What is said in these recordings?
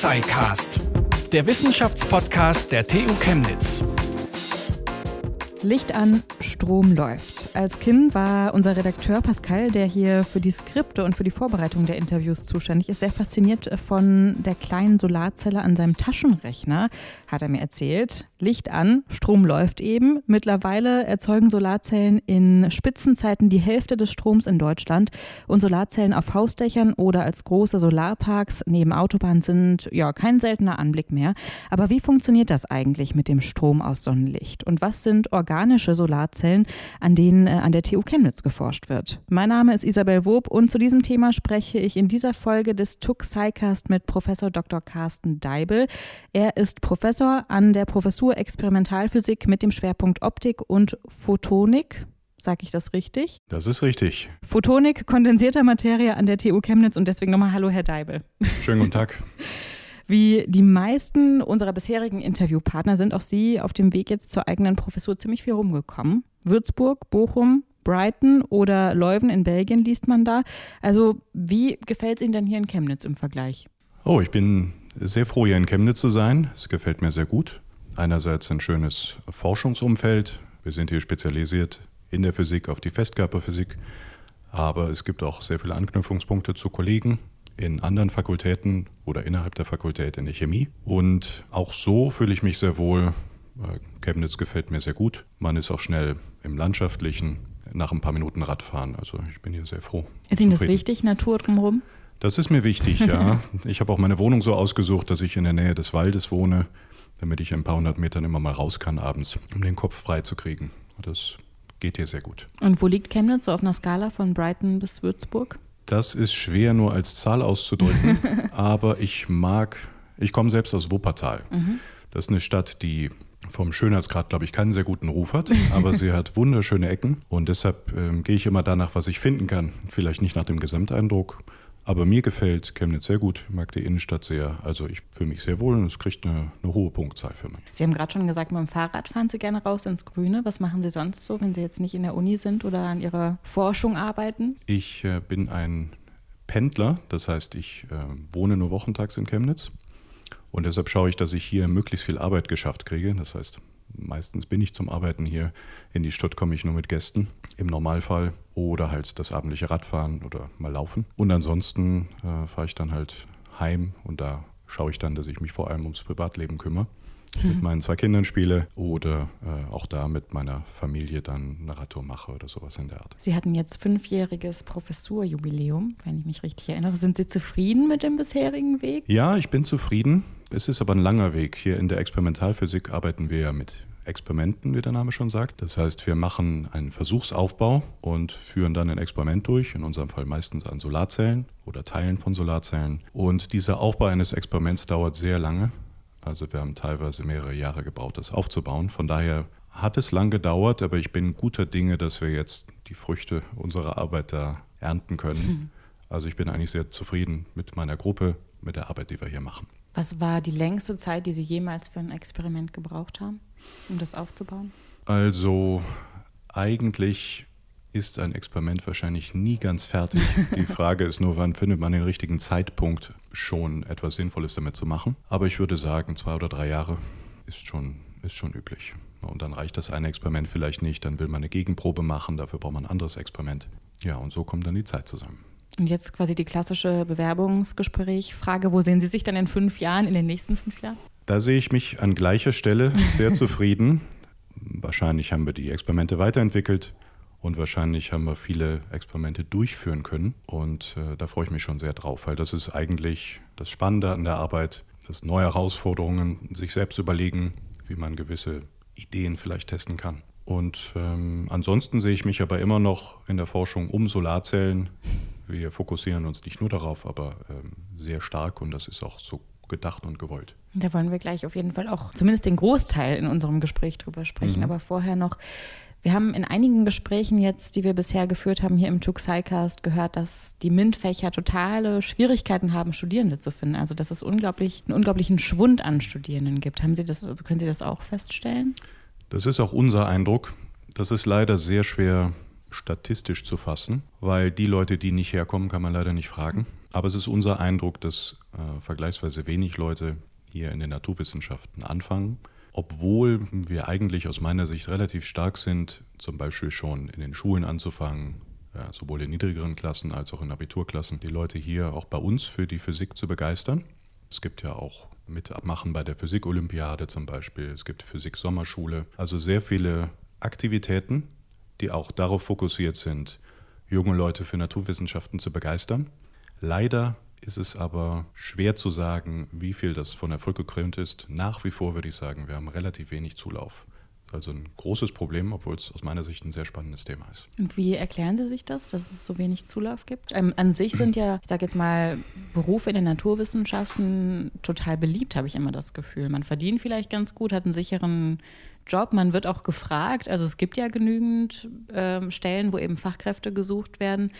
TUXICast, der Wissenschaftspodcast der TU Chemnitz. Licht an, Strom läuft. Als Kind war unser Redakteur Pascal, der hier für die Skripte und für die Vorbereitung der Interviews zuständig ist, sehr fasziniert von der kleinen Solarzelle an seinem Taschenrechner, hat er mir erzählt. Licht an, Strom läuft eben. Mittlerweile erzeugen Solarzellen in Spitzenzeiten die Hälfte des Stroms in Deutschland und Solarzellen auf Hausdächern oder als große Solarparks neben Autobahnen sind ja kein seltener Anblick mehr. Aber wie funktioniert das eigentlich mit dem Strom aus Sonnenlicht und was sind Organe organische Solarzellen, an denen äh, an der TU Chemnitz geforscht wird. Mein Name ist Isabel Wob und zu diesem Thema spreche ich in dieser Folge des TUC SciCast mit Professor Dr. Carsten Deibel. Er ist Professor an der Professur Experimentalphysik mit dem Schwerpunkt Optik und Photonik. Sag ich das richtig? Das ist richtig. Photonik kondensierter Materie an der TU Chemnitz und deswegen nochmal Hallo, Herr Deibel. Schönen guten Tag. Wie die meisten unserer bisherigen Interviewpartner sind auch Sie auf dem Weg jetzt zur eigenen Professur ziemlich viel rumgekommen. Würzburg, Bochum, Brighton oder Leuven in Belgien liest man da. Also wie gefällt es Ihnen denn hier in Chemnitz im Vergleich? Oh, ich bin sehr froh, hier in Chemnitz zu sein. Es gefällt mir sehr gut. Einerseits ein schönes Forschungsumfeld. Wir sind hier spezialisiert in der Physik auf die Festkörperphysik. Aber es gibt auch sehr viele Anknüpfungspunkte zu Kollegen in anderen Fakultäten oder innerhalb der Fakultät in der Chemie. Und auch so fühle ich mich sehr wohl. Äh, Chemnitz gefällt mir sehr gut. Man ist auch schnell im Landschaftlichen, nach ein paar Minuten Radfahren. Also ich bin hier sehr froh. Ist Ihnen das wichtig, Natur drumherum? Das ist mir wichtig, ja. ich habe auch meine Wohnung so ausgesucht, dass ich in der Nähe des Waldes wohne, damit ich ein paar hundert Metern immer mal raus kann abends, um den Kopf frei zu kriegen. Das geht hier sehr gut. Und wo liegt Chemnitz so auf einer Skala von Brighton bis Würzburg? Das ist schwer nur als Zahl auszudrücken, aber ich mag, ich komme selbst aus Wuppertal. Mhm. Das ist eine Stadt, die vom Schönheitsgrad, glaube ich, keinen sehr guten Ruf hat, aber sie hat wunderschöne Ecken und deshalb ähm, gehe ich immer danach, was ich finden kann. Vielleicht nicht nach dem Gesamteindruck, aber mir gefällt Chemnitz sehr gut. Ich mag die Innenstadt sehr. Also ich fühle mich sehr wohl und es kriegt eine, eine, hohe Punktzahl für mich. Sie haben gerade schon gesagt, mit dem Fahrrad fahren Sie gerne raus ins Grüne. Was machen Sie sonst so, wenn Sie jetzt nicht in der Uni sind oder an Ihrer Forschung arbeiten? Ich äh, bin ein Pendler. Das heißt, ich äh, wohne nur wochentags in Chemnitz. Und deshalb schaue ich, dass ich hier möglichst viel Arbeit geschafft kriege. Das heißt, meistens bin ich zum Arbeiten hier. In die Stadt komme ich nur mit Gästen im Normalfall oder halt das abendliche Radfahren oder mal laufen. Und ansonsten äh, fahre ich dann halt heim und da schaue ich dann, dass ich mich vor allem ums Privatleben kümmere. Mit meinen zwei Kindern spiele oder äh, auch da mit meiner Familie dann eine Radtour mache oder sowas in der Art. Sie hatten jetzt fünfjähriges Professurjubiläum, wenn ich mich richtig erinnere. Sind Sie zufrieden mit dem bisherigen Weg? Ja, ich bin zufrieden. Es ist aber ein langer Weg. Hier in der Experimentalphysik arbeiten wir ja mit Experimenten, wie der Name schon sagt. Das heißt, wir machen einen Versuchsaufbau und führen dann ein Experiment durch, in unserem Fall meistens an Solarzellen oder Teilen von Solarzellen. Und dieser Aufbau eines Experiments dauert sehr lange. Also wir haben teilweise mehrere Jahre gebraucht, das aufzubauen. Von daher hat es lang gedauert, aber ich bin guter Dinge, dass wir jetzt die Früchte unserer Arbeit da ernten können. Mhm. Also ich bin eigentlich sehr zufrieden mit meiner Gruppe, mit der Arbeit, die wir hier machen. Was war die längste Zeit, die Sie jemals für ein Experiment gebraucht haben, um das aufzubauen? Also eigentlich ist ein Experiment wahrscheinlich nie ganz fertig. Die Frage ist nur, wann findet man den richtigen Zeitpunkt, schon etwas Sinnvolles damit zu machen. Aber ich würde sagen, zwei oder drei Jahre ist schon, ist schon üblich. Und dann reicht das eine Experiment vielleicht nicht, dann will man eine Gegenprobe machen, dafür braucht man ein anderes Experiment. Ja, und so kommt dann die Zeit zusammen. Und jetzt quasi die klassische Bewerbungsgespräch. Frage, wo sehen Sie sich dann in fünf Jahren, in den nächsten fünf Jahren? Da sehe ich mich an gleicher Stelle sehr zufrieden. Wahrscheinlich haben wir die Experimente weiterentwickelt und wahrscheinlich haben wir viele Experimente durchführen können. Und äh, da freue ich mich schon sehr drauf, weil das ist eigentlich das Spannende an der Arbeit, dass neue Herausforderungen sich selbst überlegen, wie man gewisse Ideen vielleicht testen kann. Und ähm, ansonsten sehe ich mich aber immer noch in der Forschung um Solarzellen, wir fokussieren uns nicht nur darauf, aber ähm, sehr stark und das ist auch so gedacht und gewollt. Da wollen wir gleich auf jeden Fall auch zumindest den Großteil in unserem Gespräch drüber sprechen. Mhm. Aber vorher noch, wir haben in einigen Gesprächen jetzt, die wir bisher geführt haben, hier im Tuxicast gehört, dass die MINT-Fächer totale Schwierigkeiten haben, Studierende zu finden. Also dass es unglaublich, einen unglaublichen Schwund an Studierenden gibt. Haben Sie das, also können Sie das auch feststellen? Das ist auch unser Eindruck. Das ist leider sehr schwer statistisch zu fassen, weil die Leute, die nicht herkommen, kann man leider nicht fragen. Aber es ist unser Eindruck, dass äh, vergleichsweise wenig Leute hier in den Naturwissenschaften anfangen, obwohl wir eigentlich aus meiner Sicht relativ stark sind, zum Beispiel schon in den Schulen anzufangen, sowohl in niedrigeren Klassen als auch in Abiturklassen, die Leute hier auch bei uns für die Physik zu begeistern. Es gibt ja auch Mitmachen bei der Physik-Olympiade zum Beispiel, es gibt Physik-Sommerschule, also sehr viele Aktivitäten, die auch darauf fokussiert sind, junge Leute für Naturwissenschaften zu begeistern. Leider ist es aber schwer zu sagen, wie viel das von Erfolg gekrönt ist. Nach wie vor würde ich sagen, wir haben relativ wenig Zulauf. Also ein großes Problem, obwohl es aus meiner Sicht ein sehr spannendes Thema ist. Und wie erklären Sie sich das, dass es so wenig Zulauf gibt? Ähm, an sich sind ja, ich sage jetzt mal, Berufe in den Naturwissenschaften total beliebt, habe ich immer das Gefühl. Man verdient vielleicht ganz gut, hat einen sicheren Job, man wird auch gefragt. Also es gibt ja genügend äh, Stellen, wo eben Fachkräfte gesucht werden.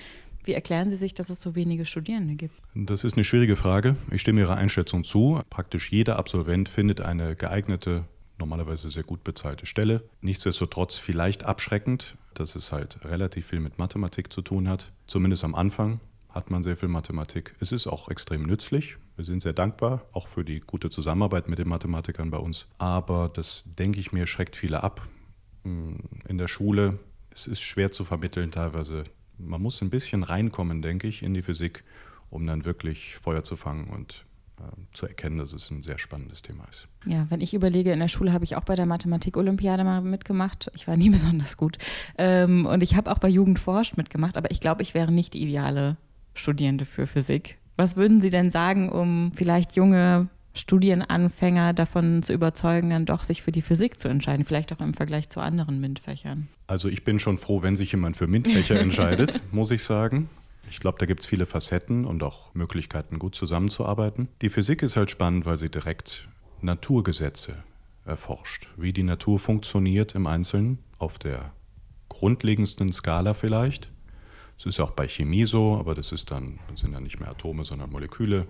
Wie erklären Sie sich, dass es so wenige Studierende gibt? Das ist eine schwierige Frage. Ich stimme Ihrer Einschätzung zu. Praktisch jeder Absolvent findet eine geeignete, normalerweise sehr gut bezahlte Stelle. Nichtsdestotrotz vielleicht abschreckend, dass es halt relativ viel mit Mathematik zu tun hat. Zumindest am Anfang hat man sehr viel Mathematik. Es ist auch extrem nützlich. Wir sind sehr dankbar, auch für die gute Zusammenarbeit mit den Mathematikern bei uns. Aber das, denke ich mir, schreckt viele ab. In der Schule, es ist schwer zu vermitteln teilweise man muss ein bisschen reinkommen, denke ich, in die Physik, um dann wirklich Feuer zu fangen und äh, zu erkennen, dass es ein sehr spannendes Thema ist. Ja, wenn ich überlege, in der Schule habe ich auch bei der Mathematik-Olympiade mal mitgemacht. Ich war nie besonders gut. Ähm, und ich habe auch bei Jugend forscht mitgemacht, aber ich glaube, ich wäre nicht die ideale Studierende für Physik. Was würden Sie denn sagen, um vielleicht junge Studienanfänger davon zu überzeugen, dann doch sich für die Physik zu entscheiden, vielleicht auch im Vergleich zu anderen MINT-Fächern? Also ich bin schon froh, wenn sich jemand für MINT-Fächer entscheidet, muss ich sagen. Ich glaube, da gibt es viele Facetten und auch Möglichkeiten, gut zusammenzuarbeiten. Die Physik ist halt spannend, weil sie direkt Naturgesetze erforscht, wie die Natur funktioniert im Einzelnen, auf der grundlegendsten Skala vielleicht. Es ist auch bei Chemie so, aber das ist dann, das sind dann nicht mehr Atome, sondern Moleküle.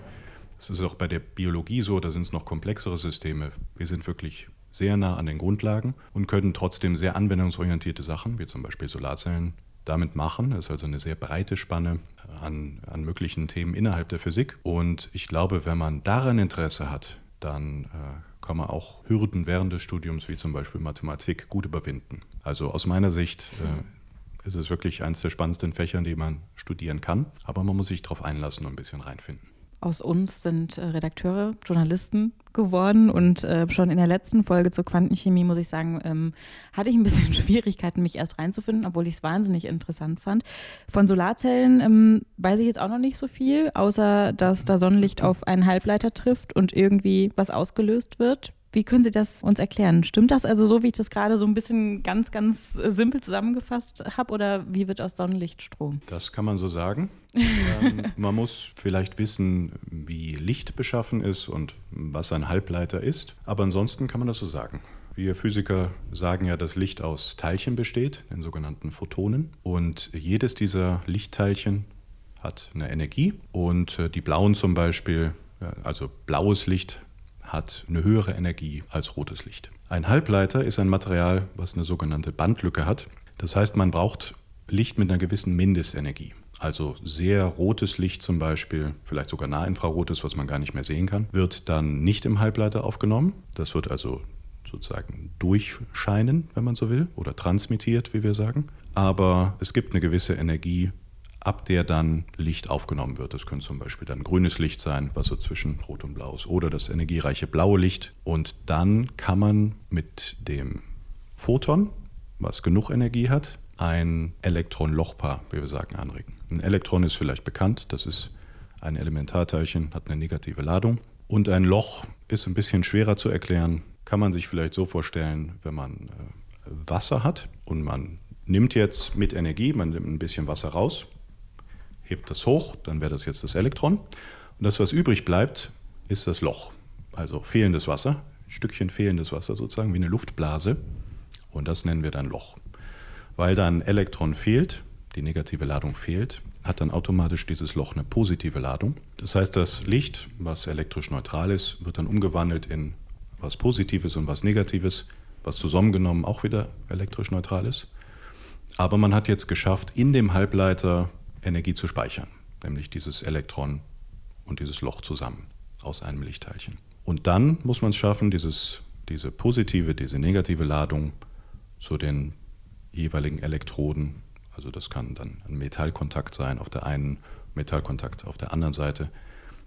Es ist auch bei der Biologie so, da sind es noch komplexere Systeme. Wir sind wirklich sehr nah an den Grundlagen und können trotzdem sehr anwendungsorientierte Sachen, wie zum Beispiel Solarzellen, damit machen. Das ist also eine sehr breite Spanne an, an möglichen Themen innerhalb der Physik. Und ich glaube, wenn man daran Interesse hat, dann äh, kann man auch Hürden während des Studiums, wie zum Beispiel Mathematik, gut überwinden. Also aus meiner Sicht äh, ist es wirklich eines der spannendsten Fächer, die man studieren kann. Aber man muss sich darauf einlassen und ein bisschen reinfinden aus uns sind äh, Redakteure, Journalisten geworden und äh, schon in der letzten Folge zur Quantenchemie, muss ich sagen, ähm, hatte ich ein bisschen Schwierigkeiten, mich erst reinzufinden, obwohl ich es wahnsinnig interessant fand. Von Solarzellen ähm, weiß ich jetzt auch noch nicht so viel, außer dass da Sonnenlicht auf einen Halbleiter trifft und irgendwie was ausgelöst wird. Wie können Sie das uns erklären? Stimmt das also so, wie ich das gerade so ein bisschen ganz, ganz äh, simpel zusammengefasst habe oder wie wird aus Sonnenlicht Strom? Das kann man so sagen. ähm, man muss vielleicht wissen, wie Licht beschaffen ist und was ein Halbleiter ist, aber ansonsten kann man das so sagen. Wir Physiker sagen ja, dass Licht aus Teilchen besteht, den sogenannten Photonen. Und jedes dieser Lichtteilchen hat eine Energie. Und äh, die blauen zum Beispiel, also blaues Licht hat eine höhere Energie als rotes Licht. Ein Halbleiter ist ein Material, was eine sogenannte Bandlücke hat. Das heißt, man braucht Licht mit einer gewissen Mindestenergie. Also sehr rotes Licht zum Beispiel, vielleicht sogar nahinfrarotes, was man gar nicht mehr sehen kann, wird dann nicht im Halbleiter aufgenommen. Das wird also sozusagen durchscheinen, wenn man so will, oder transmittiert, wie wir sagen. Aber es gibt eine gewisse Energie, ab der dann Licht aufgenommen wird. Das könnte zum Beispiel dann grünes Licht sein, was so zwischen Rot und Blau ist, oder das energiereiche blaue Licht. Und dann kann man mit dem Photon, was genug Energie hat, ein Elektron-Lochpaar, wie wir sagen, anregen. Ein Elektron ist vielleicht bekannt, das ist ein Elementarteilchen, hat eine negative Ladung. Und ein Loch ist ein bisschen schwerer zu erklären, kann man sich vielleicht so vorstellen, wenn man äh, Wasser hat und man nimmt jetzt mit Energie, man nimmt ein bisschen Wasser raus hebt das hoch, dann wäre das jetzt das Elektron. Und das, was übrig bleibt, ist das Loch. Also fehlendes Wasser, ein Stückchen fehlendes Wasser sozusagen, wie eine Luftblase. Und das nennen wir dann Loch. Weil dann Elektron fehlt, die negative Ladung fehlt, hat dann automatisch dieses Loch eine positive Ladung. Das heißt, das Licht, was elektrisch neutral ist, wird dann umgewandelt in was Positives und was Negatives, was zusammengenommen auch wieder elektrisch neutral ist. Aber man hat jetzt geschafft, in dem Halbleiter Energie zu speichern, nämlich dieses Elektron und dieses Loch zusammen aus einem Lichtteilchen. Und dann muss man es schaffen, dieses, diese positive, diese negative Ladung zu den jeweiligen Elektroden, also das kann dann ein Metallkontakt sein auf der einen, Metallkontakt auf der anderen Seite,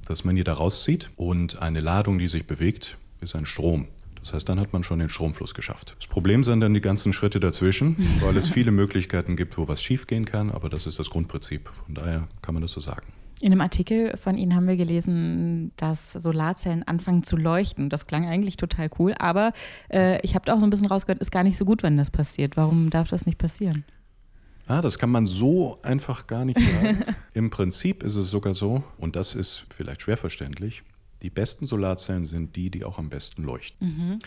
dass man die da rauszieht und eine Ladung, die sich bewegt, ist ein Strom. Das heißt, dann hat man schon den Stromfluss geschafft. Das Problem sind dann die ganzen Schritte dazwischen, weil es viele Möglichkeiten gibt, wo was schiefgehen kann, aber das ist das Grundprinzip. Von daher kann man das so sagen. In einem Artikel von Ihnen haben wir gelesen, dass Solarzellen anfangen zu leuchten. Das klang eigentlich total cool, aber äh, ich habe auch so ein bisschen rausgehört, ist gar nicht so gut, wenn das passiert. Warum darf das nicht passieren? Ah, das kann man so einfach gar nicht sagen. Im Prinzip ist es sogar so, und das ist vielleicht schwer verständlich, die besten Solarzellen sind die, die auch am besten leuchten. Mhm.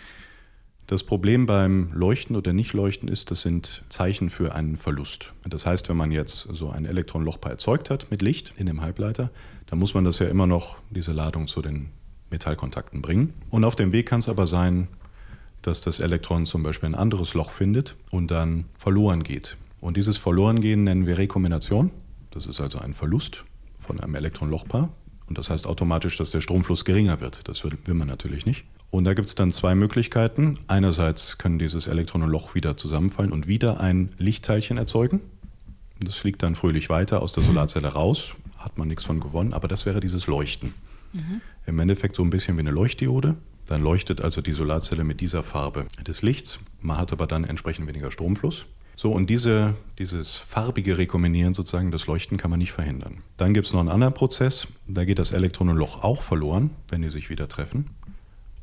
Das Problem beim Leuchten oder Nichtleuchten ist, das sind Zeichen für einen Verlust. Das heißt, wenn man jetzt so ein Elektronenlochpaar erzeugt hat mit Licht in dem Halbleiter, dann muss man das ja immer noch, diese Ladung zu den Metallkontakten bringen. Und auf dem Weg kann es aber sein, dass das Elektron zum Beispiel ein anderes Loch findet und dann verloren geht. Und dieses Verlorengehen nennen wir Rekombination. Das ist also ein Verlust von einem Elektronenlochpaar. Und das heißt automatisch, dass der Stromfluss geringer wird. Das will, man natürlich nicht. Und da gibt es dann zwei Möglichkeiten. Einerseits kann dieses Elektronenloch wieder zusammenfallen und wieder ein Lichtteilchen erzeugen. Das fliegt dann fröhlich weiter aus der Solarzelle raus, hat man nichts von gewonnen, aber das wäre dieses Leuchten. Mhm. Im Endeffekt so ein bisschen wie eine Leuchtdiode. Dann leuchtet also die Solarzelle mit dieser Farbe des Lichts. Man hat aber dann entsprechend weniger Stromfluss. So, und diese, dieses farbige Rekombinieren sozusagen, das Leuchten kann man nicht verhindern. Dann gibt es noch einen anderen Prozess, da geht das Elektronenloch auch verloren, wenn die sich wieder treffen.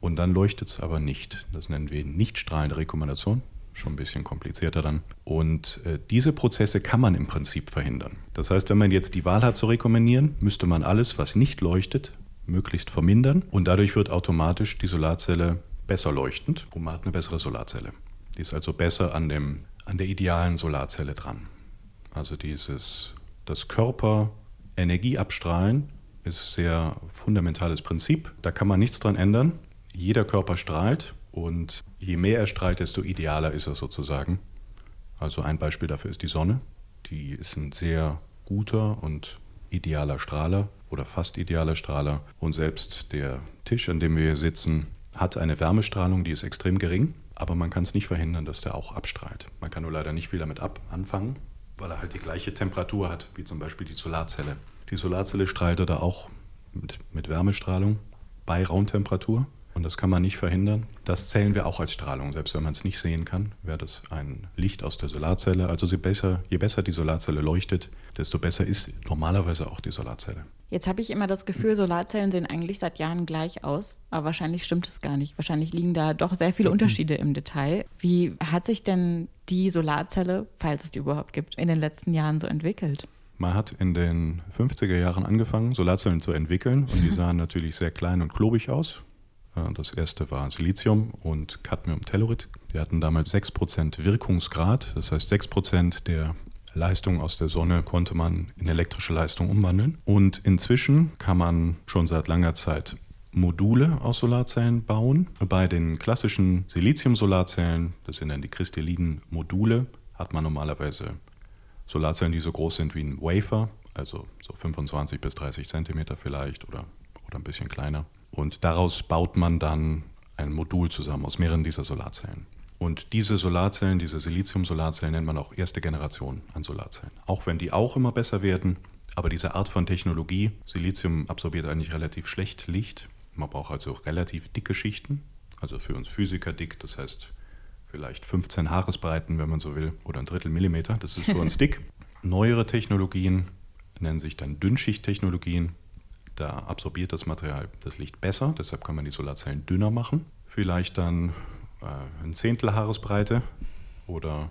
Und dann leuchtet es aber nicht. Das nennen wir nichtstrahlende Rekombination. Schon ein bisschen komplizierter dann. Und äh, diese Prozesse kann man im Prinzip verhindern. Das heißt, wenn man jetzt die Wahl hat zu rekombinieren, müsste man alles, was nicht leuchtet, möglichst vermindern. Und dadurch wird automatisch die Solarzelle besser leuchtend und man hat eine bessere Solarzelle. Die ist also besser an dem an der idealen Solarzelle dran. Also dieses, das Körper Energie abstrahlen ist ein sehr fundamentales Prinzip. Da kann man nichts dran ändern. Jeder Körper strahlt und je mehr er strahlt, desto idealer ist er sozusagen. Also ein Beispiel dafür ist die Sonne. Die ist ein sehr guter und idealer Strahler oder fast idealer Strahler. Und selbst der Tisch, an dem wir hier sitzen, hat eine Wärmestrahlung, die ist extrem gering. Aber man kann es nicht verhindern, dass der auch abstrahlt. Man kann nur leider nicht viel damit ab anfangen, weil er halt die gleiche Temperatur hat wie zum Beispiel die Solarzelle. Die Solarzelle strahlt da auch mit, mit Wärmestrahlung bei Raumtemperatur. Und das kann man nicht verhindern. Das zählen wir auch als Strahlung. Selbst wenn man es nicht sehen kann, wäre das ein Licht aus der Solarzelle. Also je besser, je besser die Solarzelle leuchtet, desto besser ist normalerweise auch die Solarzelle. Jetzt habe ich immer das Gefühl, Solarzellen sehen eigentlich seit Jahren gleich aus, aber wahrscheinlich stimmt es gar nicht. Wahrscheinlich liegen da doch sehr viele Unterschiede im Detail. Wie hat sich denn die Solarzelle, falls es die überhaupt gibt, in den letzten Jahren so entwickelt? Man hat in den 50er Jahren angefangen, Solarzellen zu entwickeln und die sahen natürlich sehr klein und klobig aus. Das erste war Silizium und Cadmium-Tellurid. Die hatten damals 6% Wirkungsgrad, das heißt 6% der Leistung aus der Sonne konnte man in elektrische Leistung umwandeln. Und inzwischen kann man schon seit langer Zeit Module aus Solarzellen bauen. Bei den klassischen Silizium-Solarzellen, das sind dann die kristallinen Module, hat man normalerweise Solarzellen, die so groß sind wie ein Wafer, also so 25 bis 30 Zentimeter vielleicht oder, oder ein bisschen kleiner. Und daraus baut man dann ein Modul zusammen aus mehreren dieser Solarzellen. Und diese Solarzellen, diese Silizium-Solarzellen nennt man auch erste Generation an Solarzellen. Auch wenn die auch immer besser werden, aber diese Art von Technologie, Silizium absorbiert eigentlich relativ schlecht Licht. Man braucht also relativ dicke Schichten, also für uns Physiker dick, das heißt vielleicht 15 Haaresbreiten, wenn man so will, oder ein Drittel Millimeter, das ist für uns dick. Neuere Technologien nennen sich dann Dünnschichttechnologien. Da absorbiert das Material das Licht besser, deshalb kann man die Solarzellen dünner machen. Vielleicht dann ein Zehntel Haaresbreite oder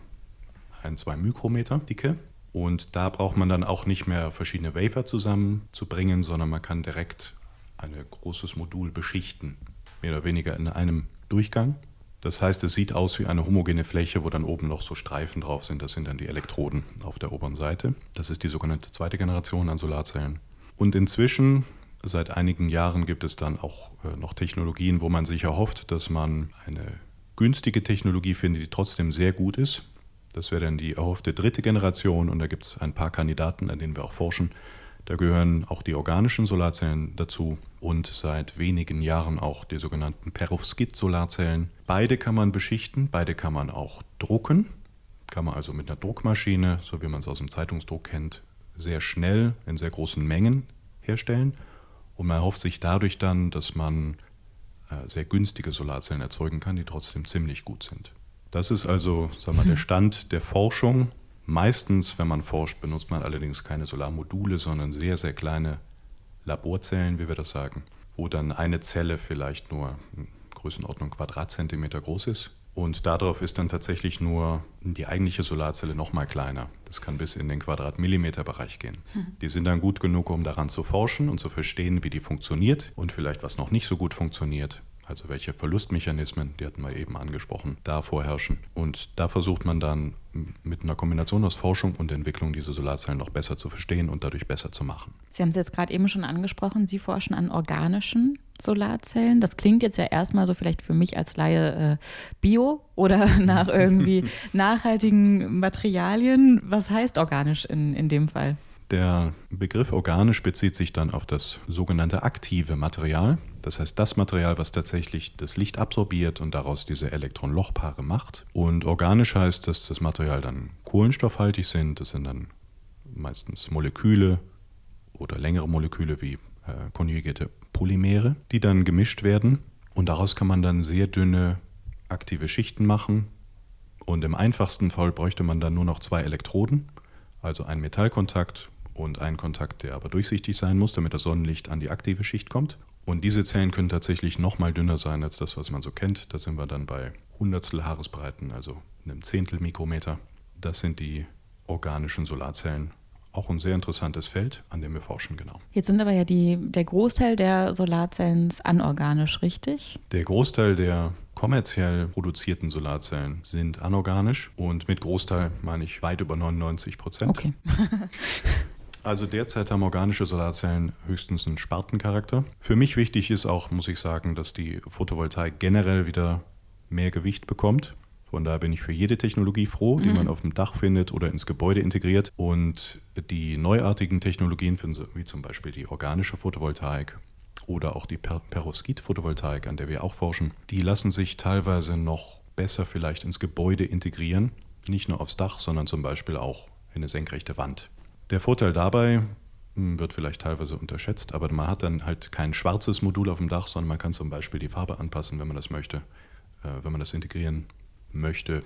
ein, zwei Mikrometer Dicke. Und da braucht man dann auch nicht mehr verschiedene Wafer zusammenzubringen, sondern man kann direkt ein großes Modul beschichten, mehr oder weniger in einem Durchgang. Das heißt, es sieht aus wie eine homogene Fläche, wo dann oben noch so Streifen drauf sind. Das sind dann die Elektroden auf der oberen Seite. Das ist die sogenannte zweite Generation an Solarzellen. Und inzwischen Seit einigen Jahren gibt es dann auch äh, noch Technologien, wo man sich erhofft, dass man eine günstige Technologie findet, die trotzdem sehr gut ist. Das wäre dann die erhoffte dritte Generation und da gibt es ein paar Kandidaten, an denen wir auch forschen. Da gehören auch die organischen Solarzellen dazu und seit wenigen Jahren auch die sogenannten Perovskit-Solarzellen. Beide kann man beschichten, beide kann man auch drucken. Kann man also mit einer Druckmaschine, so wie man es aus dem Zeitungsdruck kennt, sehr schnell in sehr großen Mengen herstellen. Und man erhofft sich dadurch dann, dass man sehr günstige Solarzellen erzeugen kann, die trotzdem ziemlich gut sind. Das ist also sagen wir, der Stand der Forschung Meistens, wenn man forscht, benutzt man allerdings keine Solarmodule, sondern sehr, sehr kleine Laborzellen, wie wir das sagen, wo dann eine Zelle vielleicht nur Größenordnung Quadratzentimeter groß ist. Und darauf ist dann tatsächlich nur die eigentliche Solarzelle noch mal kleiner. Das kann bis in den Quadratmillimeterbereich gehen. Hm. Die sind dann gut genug, um daran zu forschen und zu verstehen, wie die funktioniert und vielleicht was noch nicht so gut funktioniert also welche Verlustmechanismen, die hatten wir eben angesprochen, da vorherrschen. Und da versucht man dann mit einer Kombination aus Forschung und Entwicklung diese Solarzellen noch besser zu verstehen und dadurch besser zu machen. Sie haben es jetzt gerade eben schon angesprochen, Sie forschen an organischen Solarzellen. Das klingt jetzt ja erstmal so vielleicht für mich als Laie äh, bio oder nach irgendwie nachhaltigen Materialien. Was heißt organisch in, in dem Fall? Der Begriff organisch bezieht sich dann auf das sogenannte aktive Material. Das heißt, das Material, was tatsächlich das Licht absorbiert und daraus diese Elektron-Loch-Paare macht. Und organisch heißt, dass das Material dann kohlenstoffhaltig sind. Das sind dann meistens Moleküle oder längere Moleküle wie äh, konjugierte Polymere, die dann gemischt werden. Und daraus kann man dann sehr dünne aktive Schichten machen. Und im einfachsten Fall bräuchte man dann nur noch zwei Elektroden, also einen Metallkontakt und einen Kontakt, der aber durchsichtig sein muss, damit das Sonnenlicht an die aktive Schicht kommt. Und diese Zellen können tatsächlich noch mal dünner sein als das, was man so kennt. Da sind wir dann bei Hundertstel Haaresbreiten, also einem Zehntel Mikrometer. Das sind die organischen Solarzellen. Auch ein sehr interessantes Feld, an dem wir forschen, genau. Jetzt sind aber ja die, der Großteil der Solarzellen anorganisch, richtig? Der Großteil der kommerziell produzierten Solarzellen sind anorganisch und mit Großteil meine ich weit über 99 Prozent. Okay. Also derzeit haben organische Solarzellen höchstens einen Spartencharakter. Für mich wichtig ist auch, muss ich sagen, dass die Photovoltaik generell wieder mehr Gewicht bekommt. Von daher bin ich für jede Technologie froh, die mhm. man auf dem Dach findet oder ins Gebäude integriert. Und die neuartigen Technologien, wie zum Beispiel die organische Photovoltaik oder auch die per Perovskit-Photovoltaik, an der wir auch forschen, die lassen sich teilweise noch besser vielleicht ins Gebäude integrieren. Nicht nur aufs Dach, sondern zum Beispiel auch in eine senkrechte Wand. Der Vorteil dabei hm, wird vielleicht teilweise unterschätzt, aber man hat dann halt kein schwarzes Modul auf dem Dach, sondern man kann zum Beispiel die Farbe anpassen, wenn man das möchte, äh, wenn man das integrieren möchte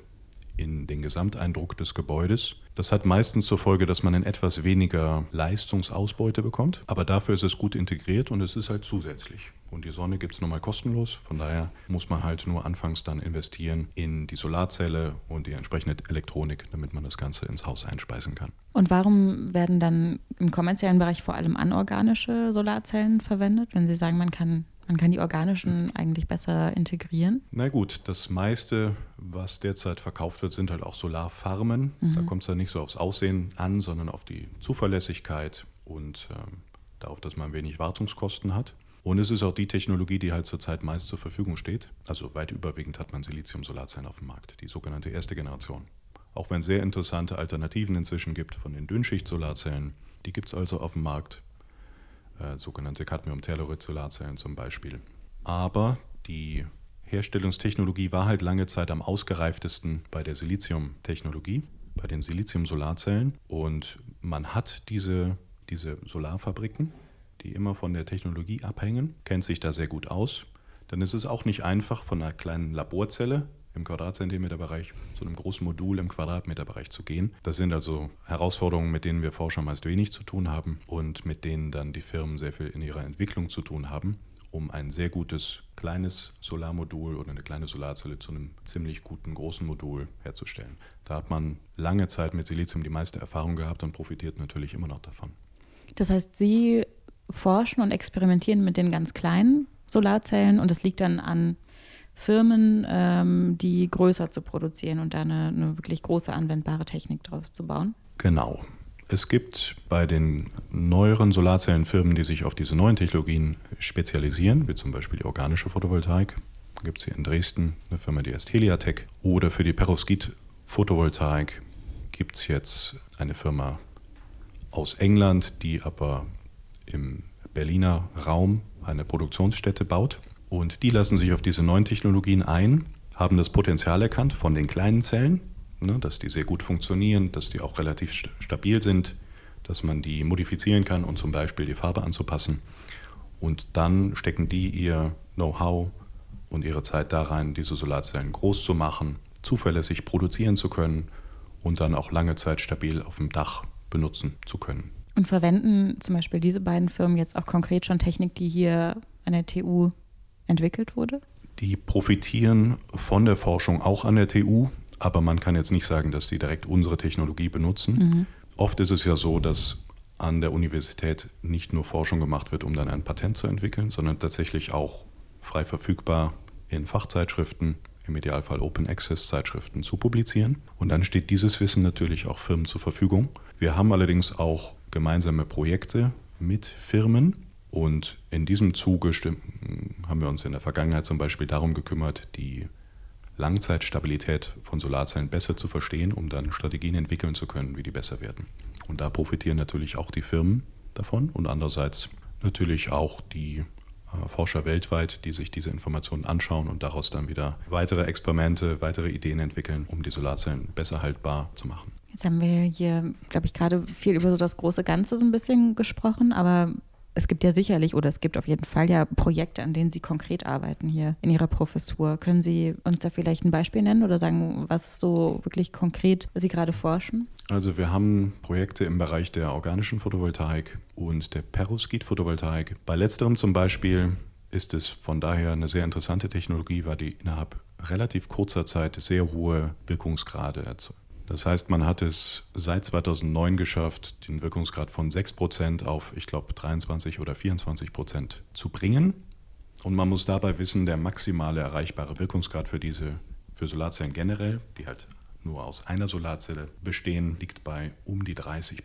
in den Gesamteindruck des Gebäudes. Das hat meistens zur Folge, dass man in etwas weniger Leistungsausbeute bekommt, aber dafür ist es gut integriert und es ist halt zusätzlich. Und die Sonne gibt es nun mal kostenlos. Von daher muss man halt nur anfangs dann investieren in die Solarzelle und die entsprechende Elektronik, damit man das Ganze ins Haus einspeisen kann. Und warum werden dann im kommerziellen Bereich vor allem anorganische Solarzellen verwendet, wenn Sie sagen, man kann man kann die organischen eigentlich besser integrieren? Na gut, das meiste, was derzeit verkauft wird, sind halt auch Solarfarmen. Mhm. Da kommt es ja nicht so aufs Aussehen an, sondern auf die Zuverlässigkeit und ähm, darauf, dass man wenig Wartungskosten hat. Und es ist auch die Technologie, die halt zurzeit meist zur Verfügung steht. Also weit überwiegend hat man Silizium-Solarzellen auf dem Markt, die sogenannte erste Generation. Auch wenn es sehr interessante Alternativen inzwischen gibt von den Dünnschicht-Solarzellen, die gibt es also auf dem Markt, äh, sogenannte Cadmium-Telluride-Solarzellen zum Beispiel. Aber die Herstellungstechnologie war halt lange Zeit am ausgereiftesten bei der Silizium-Technologie, bei den Silizium-Solarzellen. Und man hat diese, diese Solarfabriken, die immer von der Technologie abhängen, kennt sich da sehr gut aus. Dann ist es auch nicht einfach, von einer kleinen Laborzelle im Quadratzentimeterbereich zu einem großen Modul im Quadratmeterbereich zu gehen. Das sind also Herausforderungen, mit denen wir Forscher meist wenig zu tun haben und mit denen dann die Firmen sehr viel in ihrer Entwicklung zu tun haben, um ein sehr gutes kleines Solarmodul oder eine kleine Solarzelle zu einem ziemlich guten großen Modul herzustellen. Da hat man lange Zeit mit Silizium die meiste Erfahrung gehabt und profitiert natürlich immer noch davon. Das heißt, Sie forschen und experimentieren mit den ganz kleinen Solarzellen und es liegt dann an Firmen, ähm, die größer zu produzieren und da eine, eine wirklich große anwendbare Technik draus zu bauen? Genau. Es gibt bei den neueren Solarzellenfirmen, die sich auf diese neuen Technologien spezialisieren, wie zum Beispiel die organische Photovoltaik, gibt es hier in Dresden eine Firma, die heißt Heliatech, oder für die Perovskit Photovoltaik gibt es jetzt eine Firma aus England, die aber im Berliner Raum eine Produktionsstätte baut. Und die lassen sich auf diese neuen Technologien ein, haben das Potenzial erkannt von den kleinen Zellen, ne, dass die sehr gut funktionieren, dass die auch relativ stabil sind, dass man die modifizieren kann und zum Beispiel die Farbe anzupassen. Und dann stecken die ihr Know-how und ihre Zeit da rein, diese Solarzellen groß zu machen, zuverlässig produzieren zu können und dann auch lange Zeit stabil auf dem Dach benutzen zu können. Und verwenden zum Beispiel diese beiden Firmen jetzt auch konkret schon Technik, die hier an der TU entwickelt wurde? Die profitieren von der Forschung auch an der TU, aber man kann jetzt nicht sagen, dass sie direkt unsere Technologie benutzen. Mhm. Oft ist es ja so, dass an der Universität nicht nur Forschung gemacht wird, um dann ein Patent zu entwickeln, sondern tatsächlich auch frei verfügbar in Fachzeitschriften, im Idealfall Open Access Zeitschriften zu publizieren. Und dann steht dieses Wissen natürlich auch Firmen zur Verfügung. Wir haben allerdings auch gemeinsame Projekte mit Firmen. Und in diesem Zuge haben wir uns in der Vergangenheit zum Beispiel darum gekümmert, die Langzeitstabilität von Solarzellen besser zu verstehen, um dann Strategien entwickeln zu können, wie die besser werden. Und da profitieren natürlich auch die Firmen davon und andererseits natürlich auch die äh, Forscher weltweit, die sich diese Informationen anschauen und daraus dann wieder weitere Experimente, weitere Ideen entwickeln, um die Solarzellen besser haltbar zu machen. Jetzt haben wir hier, glaube ich, gerade viel über so das große Ganze so ein bisschen gesprochen, aber es gibt ja sicherlich oder es gibt auf jeden Fall ja Projekte, an denen Sie konkret arbeiten hier in Ihrer Professur. Können Sie uns da vielleicht ein Beispiel nennen oder sagen, was so wirklich konkret Sie gerade forschen? Also wir haben Projekte im Bereich der organischen Photovoltaik und der Perovskit-Photovoltaik. Bei letzterem zum Beispiel ist es von daher eine sehr interessante Technologie, weil die innerhalb relativ kurzer Zeit sehr hohe Wirkungsgrade erzeugt. Das heißt, man hat es seit 2009 geschafft, den Wirkungsgrad von 6% auf, ich glaube, 23 oder 24% zu bringen. Und man muss dabei wissen, der maximale erreichbare Wirkungsgrad für diese, für Solarzellen generell, die halt nur aus einer Solarzelle bestehen, liegt bei um die 30%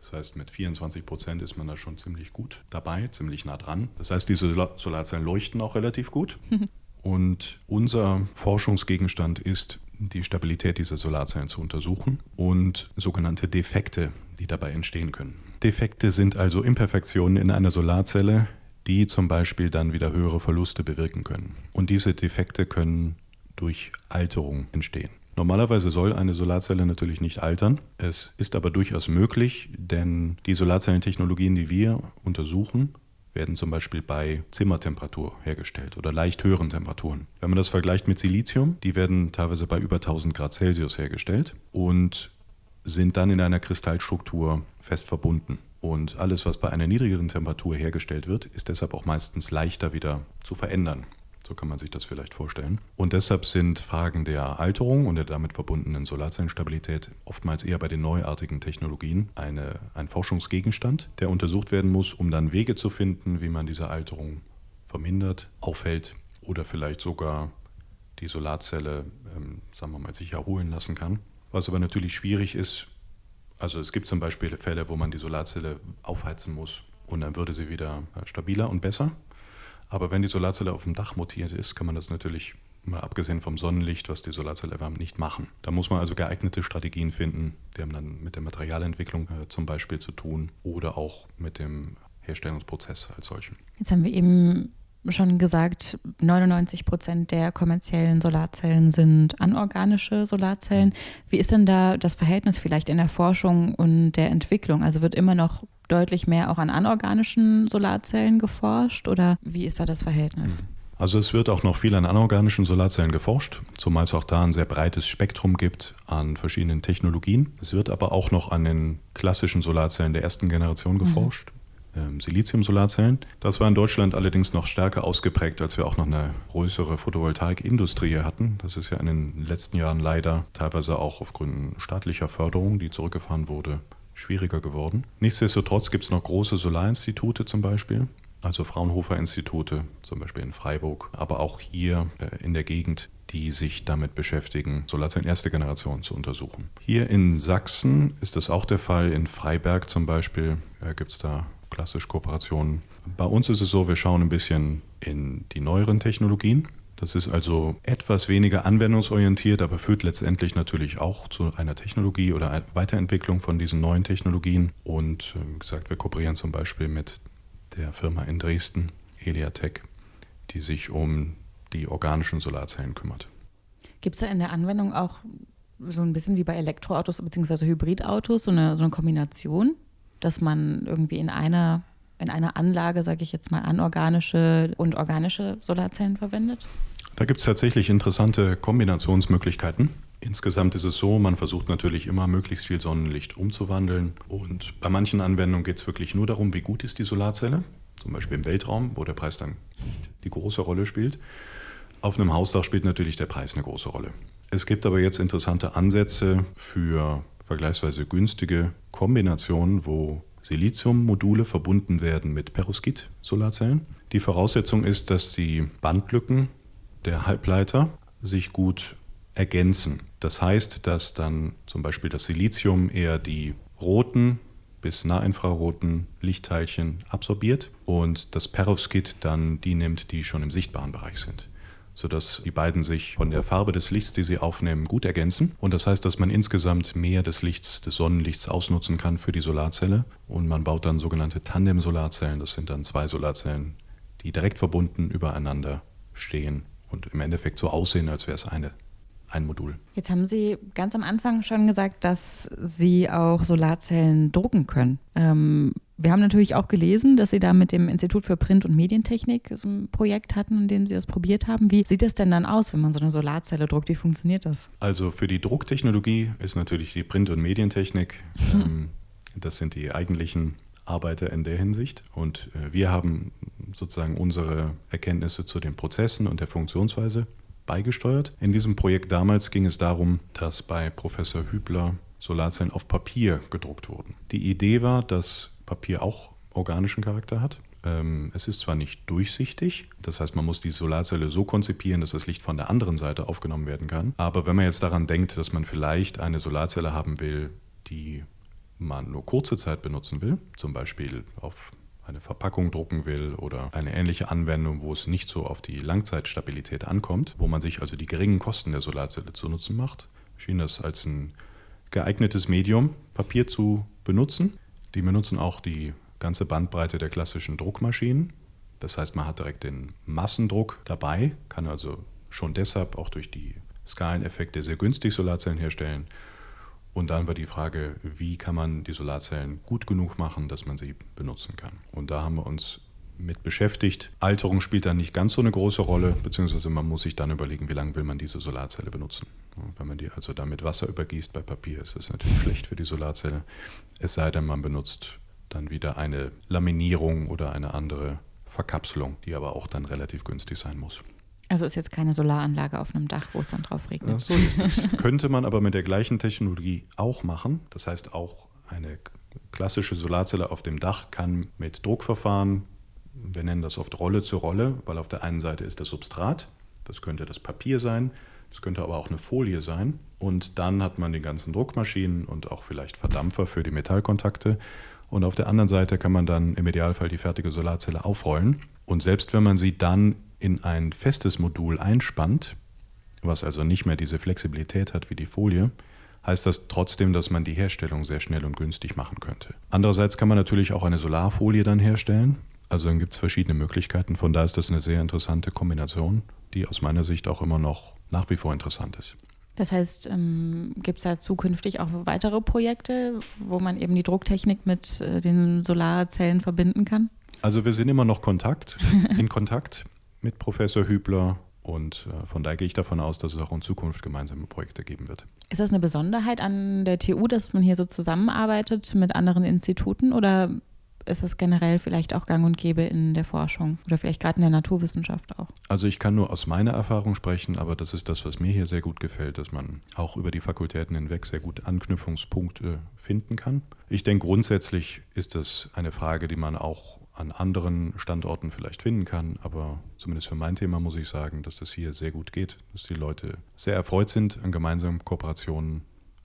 Das heißt, mit 24% ist man da schon ziemlich gut dabei, ziemlich nah dran. Das heißt, diese Solarzellen leuchten auch relativ gut. Und unser Forschungsgegenstand ist die Stabilität dieser Solarzellen zu untersuchen und sogenannte Defekte, die dabei entstehen können. Defekte sind also Imperfektionen in einer Solarzelle, die zum Beispiel dann wieder höhere Verluste bewirken können. Und diese Defekte können durch Alterung entstehen. Normalerweise soll eine Solarzelle natürlich nicht altern. Es ist aber durchaus möglich, denn die Solarzellentechnologien, die wir untersuchen, werden zum Beispiel bei Zimmertemperatur hergestellt oder leicht höheren Temperaturen. Wenn man das vergleicht mit Silizium, die werden teilweise bei über 1000 Grad Celsius hergestellt und sind dann in einer Kristallstruktur fest verbunden. Und alles, was bei einer niedrigeren Temperatur hergestellt wird, ist deshalb auch meistens leichter wieder zu verändern. So kann man sich das vielleicht vorstellen. Und deshalb sind Fragen der Alterung und der damit verbundenen Solarzellenstabilität oftmals eher bei den neuartigen Technologien eine, ein Forschungsgegenstand, der untersucht werden muss, um dann Wege zu finden, wie man diese Alterung vermindert, aufhält oder vielleicht sogar die Solarzelle, ähm, sagen wir mal, sich erholen lassen kann. Was aber natürlich schwierig ist, also es gibt zum Beispiel Fälle, wo man die Solarzelle aufheizen muss und dann würde sie wieder äh, stabiler und besser. Aber wenn die Solarzelle auf dem Dach montiert ist, kann man das natürlich, mal abgesehen vom Sonnenlicht, was die Solarzelle erwärmt, nicht machen. Da muss man also geeignete Strategien finden. Die haben dann mit der Materialentwicklung äh, zum Beispiel zu tun oder auch mit dem Herstellungsprozess als solchen. Jetzt haben wir eben schon gesagt, 99 Prozent der kommerziellen Solarzellen sind anorganische Solarzellen. Wie ist denn da das Verhältnis vielleicht in der Forschung und der Entwicklung? Also wird immer noch deutlich mehr auch an anorganischen Solarzellen geforscht oder wie ist da das Verhältnis? Also es wird auch noch viel an anorganischen Solarzellen geforscht, zumal es auch da ein sehr breites Spektrum gibt an verschiedenen Technologien. Es wird aber auch noch an den klassischen Solarzellen der ersten Generation geforscht. Mhm. Silizium-Solarzellen. Das war in Deutschland allerdings noch stärker ausgeprägt, als wir auch noch eine größere Photovoltaikindustrie hatten. Das ist ja in den letzten Jahren leider teilweise auch aufgrund staatlicher Förderung, die zurückgefahren wurde, schwieriger geworden. Nichtsdestotrotz gibt es noch große Solarinstitute zum Beispiel, also Fraunhofer-Institute, zum Beispiel in Freiburg, aber auch hier äh, in der Gegend, die sich damit beschäftigen, Solarzellen erste Generation zu untersuchen. Hier in Sachsen ist das auch der Fall. In Freiberg zum Beispiel äh, gibt es da klassisch Kooperationen. Bei uns ist es so, wir schauen ein bisschen in die neueren Technologien. Das ist also etwas weniger anwendungsorientiert, aber führt letztendlich natürlich auch zu einer Technologie oder einer Weiterentwicklung von diesen neuen Technologien. Und wie gesagt, wir kooperieren zum Beispiel mit der Firma in Dresden, Heliatech, die sich um die organischen Solarzellen kümmert. Gibt es da in der Anwendung auch so ein bisschen wie bei Elektroautos bzw. Hybridautos so eine, so eine Kombination, dass man irgendwie in einer in einer Anlage, sage ich jetzt mal, anorganische und organische Solarzellen verwendet? Da gibt es tatsächlich interessante Kombinationsmöglichkeiten. Insgesamt ist es so, man versucht natürlich immer möglichst viel Sonnenlicht umzuwandeln. Und bei manchen Anwendungen geht es wirklich nur darum, wie gut ist die Solarzelle. Zum Beispiel im Weltraum, wo der Preis dann die große Rolle spielt. Auf einem Hausdach spielt natürlich der Preis eine große Rolle. Es gibt aber jetzt interessante Ansätze für vergleichsweise günstige Kombinationen, wo Siliziummodule verbunden werden mit Perovskit-Solarzellen. Die Voraussetzung ist, dass die Bandlücken der Halbleiter sich gut ergänzen. Das heißt, dass dann zum Beispiel das Silizium eher die roten bis nahinfraroten Lichtteilchen absorbiert und das Perovskit dann die nimmt, die schon im sichtbaren Bereich sind sodass die beiden sich von der Farbe des Lichts, die sie aufnehmen, gut ergänzen. Und das heißt, dass man insgesamt mehr des Lichts, des Sonnenlichts ausnutzen kann für die Solarzelle. Und man baut dann sogenannte Tandem-Solarzellen. Das sind dann zwei Solarzellen, die direkt verbunden übereinander stehen und im Endeffekt so aussehen, als wäre es eine ein Modul. Jetzt haben Sie ganz am Anfang schon gesagt, dass Sie auch Solarzellen drucken können. Ähm, wir haben natürlich auch gelesen, dass Sie da mit dem Institut für Print- und Medientechnik so ein Projekt hatten, in dem Sie das probiert haben. Wie sieht das denn dann aus, wenn man so eine Solarzelle druckt? Wie funktioniert das? Also für die Drucktechnologie ist natürlich die Print- und Medientechnik, ähm, das sind die eigentlichen Arbeiter in der Hinsicht. Und äh, wir haben sozusagen unsere Erkenntnisse zu den Prozessen und der Funktionsweise beigesteuert. In diesem Projekt damals ging es darum, dass bei Professor Hübler Solarzellen auf Papier gedruckt wurden. Die Idee war, dass Papier auch organischen Charakter hat. Ähm, es ist zwar nicht durchsichtig, das heißt, man muss die Solarzelle so konzipieren, dass das Licht von der anderen Seite aufgenommen werden kann. Aber wenn man jetzt daran denkt, dass man vielleicht eine Solarzelle haben will, die man nur kurze Zeit benutzen will, zum Beispiel auf eine Verpackung drucken will oder eine ähnliche Anwendung, wo es nicht so auf die Langzeitstabilität ankommt, wo man sich also die geringen Kosten der Solarzelle zu nutzen macht, schien das als ein geeignetes Medium, Papier zu benutzen. Die benutzen auch die ganze Bandbreite der klassischen Druckmaschinen. Das heißt, man hat direkt den Massendruck dabei, kann also schon deshalb auch durch die Skaleneffekte sehr günstig Solarzellen herstellen und dann war die Frage, wie kann man die Solarzellen gut genug machen, dass man sie benutzen kann. Und da haben wir uns mit beschäftigt. Alterung spielt da nicht ganz so eine große Rolle, beziehungsweise man muss sich dann überlegen, wie lange will man diese Solarzelle benutzen. Wenn man die also da mit Wasser übergießt bei Papier, ist das natürlich schlecht für die Solarzelle. Es sei denn, man benutzt dann wieder eine Laminierung oder eine andere Verkapselung, die aber auch dann relativ günstig sein muss. Also ist jetzt keine Solaranlage auf einem Dach, wo es dann drauf regnet. Ja, so ist es. Könnte man aber mit der gleichen Technologie auch machen. Das heißt, auch eine klassische Solarzelle auf dem Dach kann mit Druckverfahren, wir nennen das oft Rolle zu Rolle, weil auf der einen Seite ist das Substrat, das könnte das Papier sein, das könnte aber auch eine Folie sein. Und dann hat man die ganzen Druckmaschinen und auch vielleicht Verdampfer für die Metallkontakte. Und auf der anderen Seite kann man dann im Idealfall die fertige Solarzelle aufrollen. Und selbst wenn man sie dann in ein festes Modul einspannt, was also nicht mehr diese Flexibilität hat wie die Folie, heißt das trotzdem, dass man die Herstellung sehr schnell und günstig machen könnte. Andererseits kann man natürlich auch eine Solarfolie dann herstellen. Also dann gibt es verschiedene Möglichkeiten. Von da ist das eine sehr interessante Kombination, die aus meiner Sicht auch immer noch nach wie vor interessant ist. Das heißt, ähm, gibt es da zukünftig auch weitere Projekte, wo man eben die Drucktechnik mit äh, den Solarzellen verbinden kann? Also wir sind immer noch Kontakt, in Kontakt mit Professor Hübler und äh, von daher gehe ich davon aus, dass es auch in Zukunft gemeinsame Projekte geben wird. Ist das eine Besonderheit an der TU, dass man hier so zusammenarbeitet mit anderen Instituten oder ist das generell vielleicht auch gang und gäbe in der Forschung oder vielleicht gerade in der Naturwissenschaft auch? Also ich kann nur aus meiner Erfahrung sprechen, aber das ist das, was mir hier sehr gut gefällt, dass man auch über die Fakultäten hinweg sehr gut Anknüpfungspunkte finden kann. Ich denke, grundsätzlich ist das eine Frage, die man auch an anderen Standorten vielleicht finden kann. Aber zumindest für mein Thema muss ich sagen, dass das hier sehr gut geht, dass die Leute sehr erfreut sind an gemeinsamen Kooperationen,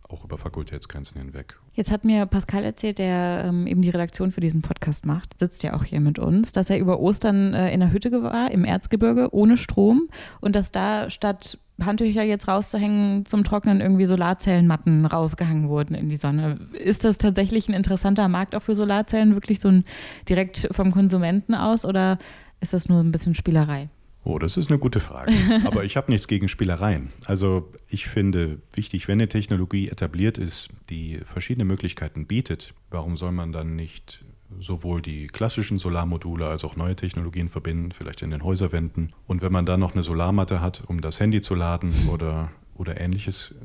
auch über Fakultätsgrenzen hinweg. Jetzt hat mir Pascal erzählt, der ähm, eben die Redaktion für diesen Podcast macht, sitzt ja auch hier mit uns, dass er über Ostern äh, in der Hütte war, im Erzgebirge, ohne Strom und dass da statt Handtücher jetzt rauszuhängen zum Trocknen irgendwie Solarzellenmatten rausgehangen wurden in die Sonne. Ist das tatsächlich ein interessanter Markt auch für Solarzellen, wirklich so ein direkt vom Konsumenten aus oder ist das nur ein bisschen Spielerei? Oh, das ist eine gute Frage. Aber ich habe nichts gegen Spielereien. Also ich finde wichtig, wenn eine Technologie etabliert ist, die verschiedene Möglichkeiten bietet, warum soll man dann nicht sowohl die klassischen Solarmodule als auch neue Technologien verbinden, vielleicht in den Häuserwänden. Und wenn man dann noch eine Solarmatte hat, um das Handy zu laden oder, oder ähnliches,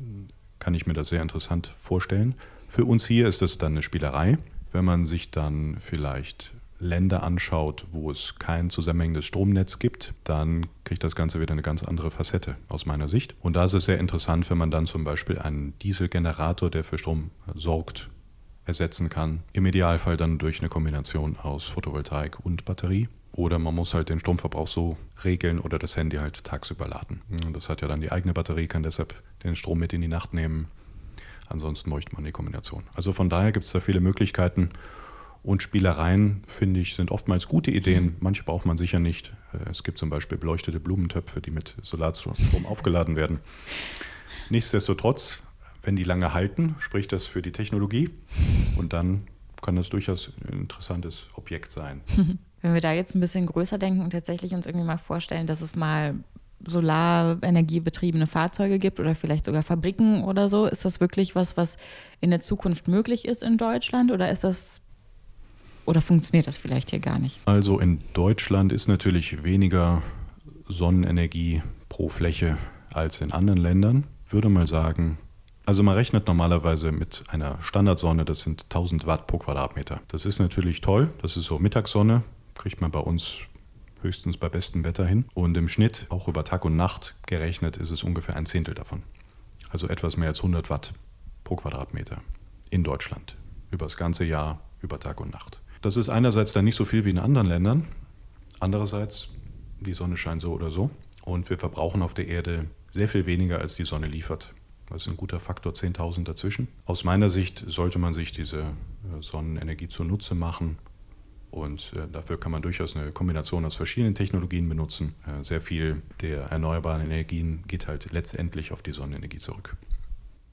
kann ich mir das sehr interessant vorstellen. Für uns hier ist das dann eine Spielerei. Wenn man sich dann vielleicht Länder anschaut, wo es kein zusammenhängendes Stromnetz gibt, dann kriegt das Ganze wieder eine ganz andere Facette aus meiner Sicht. Und da ist es sehr interessant, wenn man dann zum Beispiel einen Dieselgenerator, der für Strom sorgt, ersetzen kann. Im Idealfall dann durch eine Kombination aus Photovoltaik und Batterie. Oder man muss halt den Stromverbrauch so regeln oder das Handy halt tagsüber laden. Das hat ja dann die eigene Batterie, kann deshalb den Strom mit in die Nacht nehmen. Ansonsten bräuchte man die Kombination. Also von daher gibt es da viele Möglichkeiten. Und Spielereien, finde ich, sind oftmals gute Ideen. Manche braucht man sicher nicht. Äh, es gibt zum Beispiel beleuchtete Blumentöpfe, die mit Solarstrom aufgeladen werden. Nichtsdestotrotz, wenn die lange halten, spricht das für die Technologie. Und dann kann das durchaus ein interessantes Objekt sein. Wenn wir da jetzt ein bisschen größer denken und tatsächlich uns irgendwie mal vorstellen, dass es mal solarenergiebetriebene Fahrzeuge gibt oder vielleicht sogar Fabriken oder so, ist das wirklich was, was in der Zukunft möglich ist in Deutschland oder ist das oder funktioniert das vielleicht hier gar nicht? Also in Deutschland ist natürlich weniger Sonnenenergie pro Fläche als in anderen Ländern. Würde mal sagen, also man rechnet normalerweise mit einer Standardsonne, das sind 1000 Watt pro Quadratmeter. Das ist natürlich toll, das ist so Mittagssonne, kriegt man bei uns höchstens bei bestem Wetter hin. Und im Schnitt, auch über Tag und Nacht gerechnet, ist es ungefähr ein Zehntel davon. Also etwas mehr als 100 Watt pro Quadratmeter in Deutschland. Über das ganze Jahr, über Tag und Nacht. Das ist einerseits dann nicht so viel wie in anderen Ländern. Andererseits, die Sonne scheint so oder so. Und wir verbrauchen auf der Erde sehr viel weniger, als die Sonne liefert. Das ist ein guter Faktor 10.000 dazwischen. Aus meiner Sicht sollte man sich diese äh, Sonnenenergie zunutze machen. Und äh, dafür kann man durchaus eine Kombination aus verschiedenen Technologien benutzen. Äh, sehr viel der erneuerbaren Energien geht halt letztendlich auf die Sonnenenergie zurück.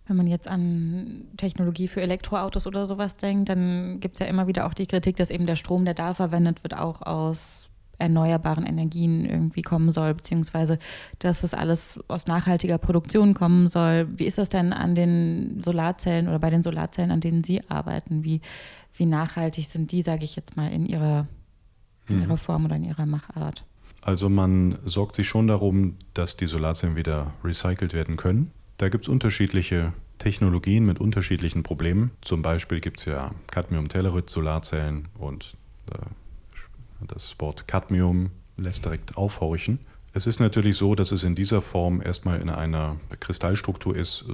Wenn man jetzt an Technologie für Elektroautos oder sowas denkt, dann gibt es ja immer wieder auch die Kritik, dass eben der Strom, der da verwendet wird, auch aus erneuerbaren Energien irgendwie kommen soll, beziehungsweise dass das alles aus nachhaltiger Produktion kommen soll. Wie ist das denn an den Solarzellen oder bei den Solarzellen, an denen Sie arbeiten? Wie, wie nachhaltig sind die, sage ich jetzt mal, in ihrer, in mhm. ihrer Form oder in ihrer Machart? Also man sorgt sich schon darum, dass die Solarzellen wieder recycelt werden können. Da gibt es unterschiedliche Technologien mit unterschiedlichen Problemen. Zum Beispiel gibt es ja Cadmium-Tellerit-Solarzellen und äh, das Wort Cadmium lässt direkt aufhorchen. Es ist natürlich so, dass es in dieser Form erstmal in einer Kristallstruktur ist,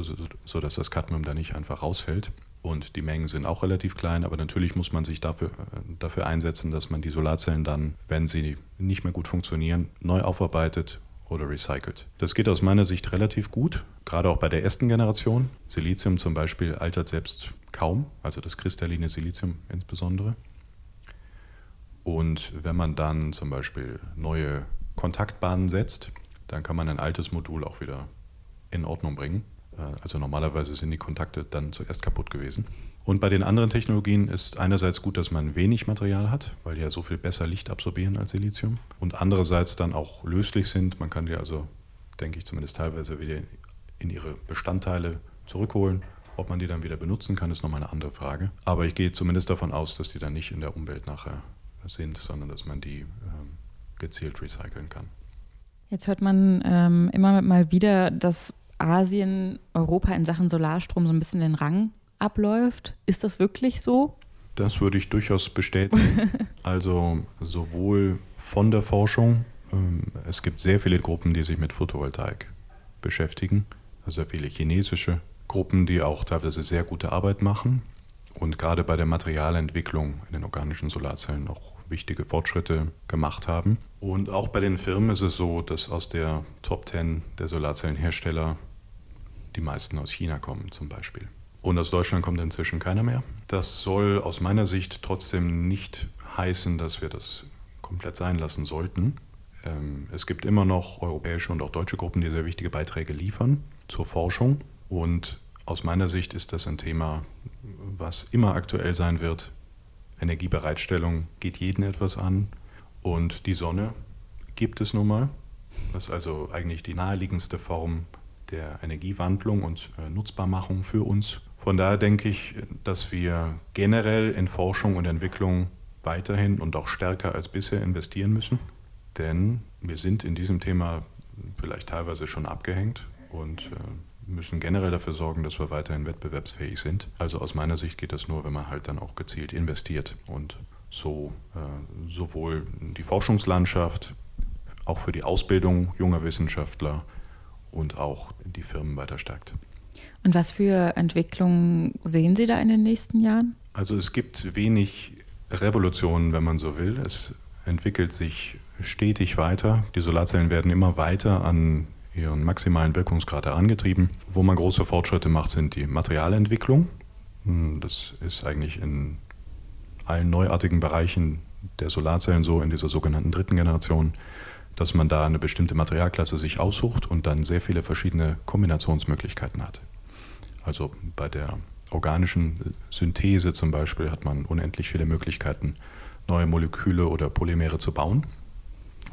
sodass das Cadmium da nicht einfach rausfällt. Und die Mengen sind auch relativ klein, aber natürlich muss man sich dafür, äh, dafür einsetzen, dass man die Solarzellen dann, wenn sie nicht mehr gut funktionieren, neu aufarbeitet oder recycelt. Das geht aus meiner Sicht relativ gut, gerade auch bei der ersten Generation. Silizium zum Beispiel altert selbst kaum, also das kristalline Silizium insbesondere. Und wenn man dann zum Beispiel neue Kontaktbahnen setzt, dann kann man ein altes Modul auch wieder in Ordnung bringen. Äh, also normalerweise sind die Kontakte dann zuerst kaputt gewesen. Und bei den anderen Technologien ist einerseits gut, dass man wenig Material hat, weil die ja so viel besser Licht absorbieren als Silizium. Und andererseits dann auch löslich sind. Man kann die also, denke ich zumindest teilweise wieder in ihre Bestandteile zurückholen. Ob man die dann wieder benutzen kann, ist nochmal eine andere Frage. Aber ich gehe zumindest davon aus, dass die dann nicht in der Umwelt nachher sind, sondern dass man die ähm, gezielt recyceln kann. Jetzt hört man ähm, immer mal wieder, dass Asien Europa in Sachen Solarstrom so ein bisschen den Rang abläuft. Ist das wirklich so? Das würde ich durchaus bestätigen. also sowohl von der Forschung, ähm, es gibt sehr viele Gruppen, die sich mit Photovoltaik beschäftigen, also viele chinesische Gruppen, die auch teilweise sehr gute Arbeit machen und gerade bei der Materialentwicklung in den organischen Solarzellen auch wichtige Fortschritte gemacht haben. Und auch bei den Firmen ist es so, dass aus der Top 10 der Solarzellenhersteller die meisten aus China kommen zum Beispiel. Und aus Deutschland kommt inzwischen keiner mehr. Das soll aus meiner Sicht trotzdem nicht heißen, dass wir das komplett sein lassen sollten. Ähm, es gibt immer noch europäische und auch deutsche Gruppen, die sehr wichtige Beiträge liefern zur Forschung. Und aus meiner Sicht ist das ein Thema, was immer aktuell sein wird. Energiebereitstellung geht jeden etwas an. Und die Sonne gibt es nun mal. Das ist also eigentlich die naheliegendste Form der Energiewandlung und äh, Nutzbarmachung für uns. Von daher denke ich, dass wir generell in Forschung und Entwicklung weiterhin und auch stärker als bisher investieren müssen. Denn wir sind in diesem Thema vielleicht teilweise schon abgehängt und äh, müssen generell dafür sorgen, dass wir weiterhin wettbewerbsfähig sind. Also aus meiner Sicht geht das nur, wenn man halt dann auch gezielt investiert und so äh, sowohl die Forschungslandschaft, auch für die Ausbildung junger Wissenschaftler und auch die Firmen weiter stärkt. Und was für Entwicklungen sehen Sie da in den nächsten Jahren? Also es gibt wenig Revolutionen, wenn man so will. Es entwickelt sich stetig weiter. Die Solarzellen werden immer weiter an ihren maximalen Wirkungsgrad herangetrieben. Wo man große Fortschritte macht, sind die Materialentwicklung. Hm, das ist eigentlich in allen neuartigen Bereichen der Solarzellen so, in dieser sogenannten dritten Generation, dass man da eine bestimmte Materialklasse sich aussucht und dann sehr viele verschiedene Kombinationsmöglichkeiten hat. Also bei der organischen Synthese zum Beispiel hat man unendlich viele Möglichkeiten, neue Moleküle oder Polymere zu bauen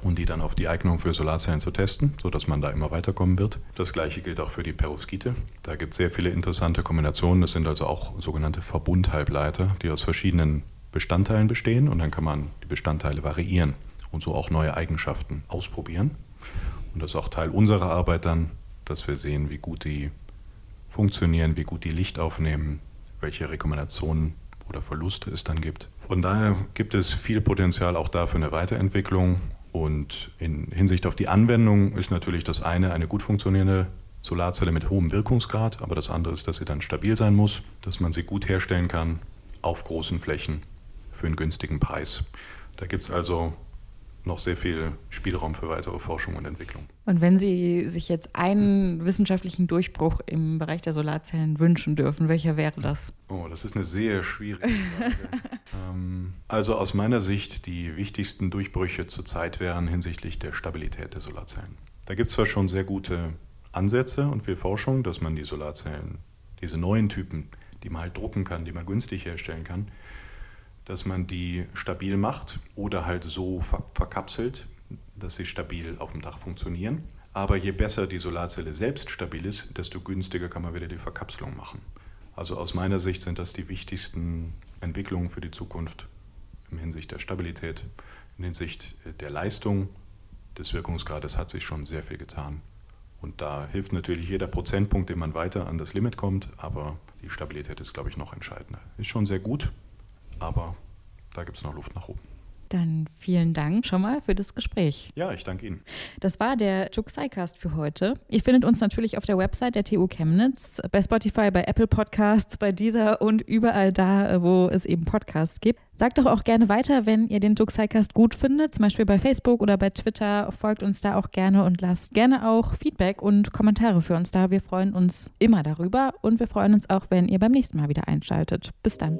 und die dann auf die Eignung für Solarzellen zu testen, sodass man da immer weiterkommen wird. Das gleiche gilt auch für die Perovskite. Da gibt es sehr viele interessante Kombinationen. Das sind also auch sogenannte Verbundhalbleiter, die aus verschiedenen Bestandteilen bestehen und dann kann man die Bestandteile variieren und so auch neue Eigenschaften ausprobieren. Und das ist auch Teil unserer Arbeit dann, dass wir sehen, wie gut die funktionieren, wie gut die Licht aufnehmen, welche Rekombinationen oder Verluste es dann gibt. Von daher gibt es viel Potenzial auch da für eine Weiterentwicklung. Und in Hinsicht auf die Anwendung ist natürlich das eine eine gut funktionierende Solarzelle mit hohem Wirkungsgrad, aber das andere ist, dass sie dann stabil sein muss, dass man sie gut herstellen kann auf großen Flächen für einen günstigen Preis. Da gibt es also noch sehr viel Spielraum für weitere Forschung und Entwicklung. Und wenn Sie sich jetzt einen wissenschaftlichen Durchbruch im Bereich der Solarzellen wünschen dürfen, welcher wäre das? Oh, das ist eine sehr schwierige Frage. ähm, also aus meiner Sicht die wichtigsten Durchbrüche zurzeit wären hinsichtlich der Stabilität der Solarzellen. Da gibt es zwar schon sehr gute Ansätze und viel Forschung, dass man die Solarzellen, diese neuen Typen, die man halt drucken kann, die man günstig herstellen kann, dass man die stabil macht oder halt so verkapselt, dass sie stabil auf dem Dach funktionieren. Aber je besser die Solarzelle selbst stabil ist, desto günstiger kann man wieder die Verkapselung machen. Also aus meiner Sicht sind das die wichtigsten Entwicklungen für die Zukunft in Hinsicht der Stabilität, in Hinsicht der Leistung des Wirkungsgrades hat sich schon sehr viel getan. Und da hilft natürlich jeder Prozentpunkt, den man weiter an das Limit kommt, aber die Stabilität ist, glaube ich, noch entscheidender. Ist schon sehr gut, aber da gibt es noch Luft nach oben. Dann vielen Dank schon mal für das Gespräch. Ja, ich danke Ihnen. Das war der Juxicast für heute. Ihr findet uns natürlich auf der Website der TU Chemnitz, bei Spotify, bei Apple Podcasts, bei dieser und überall da, wo es eben Podcasts gibt. Sagt doch auch gerne weiter, wenn ihr den Juxicast gut findet, zum Beispiel bei Facebook oder bei Twitter. Folgt uns da auch gerne und lasst gerne auch Feedback und Kommentare für uns da. Wir freuen uns immer darüber und wir freuen uns auch, wenn ihr beim nächsten Mal wieder einschaltet. Bis dann.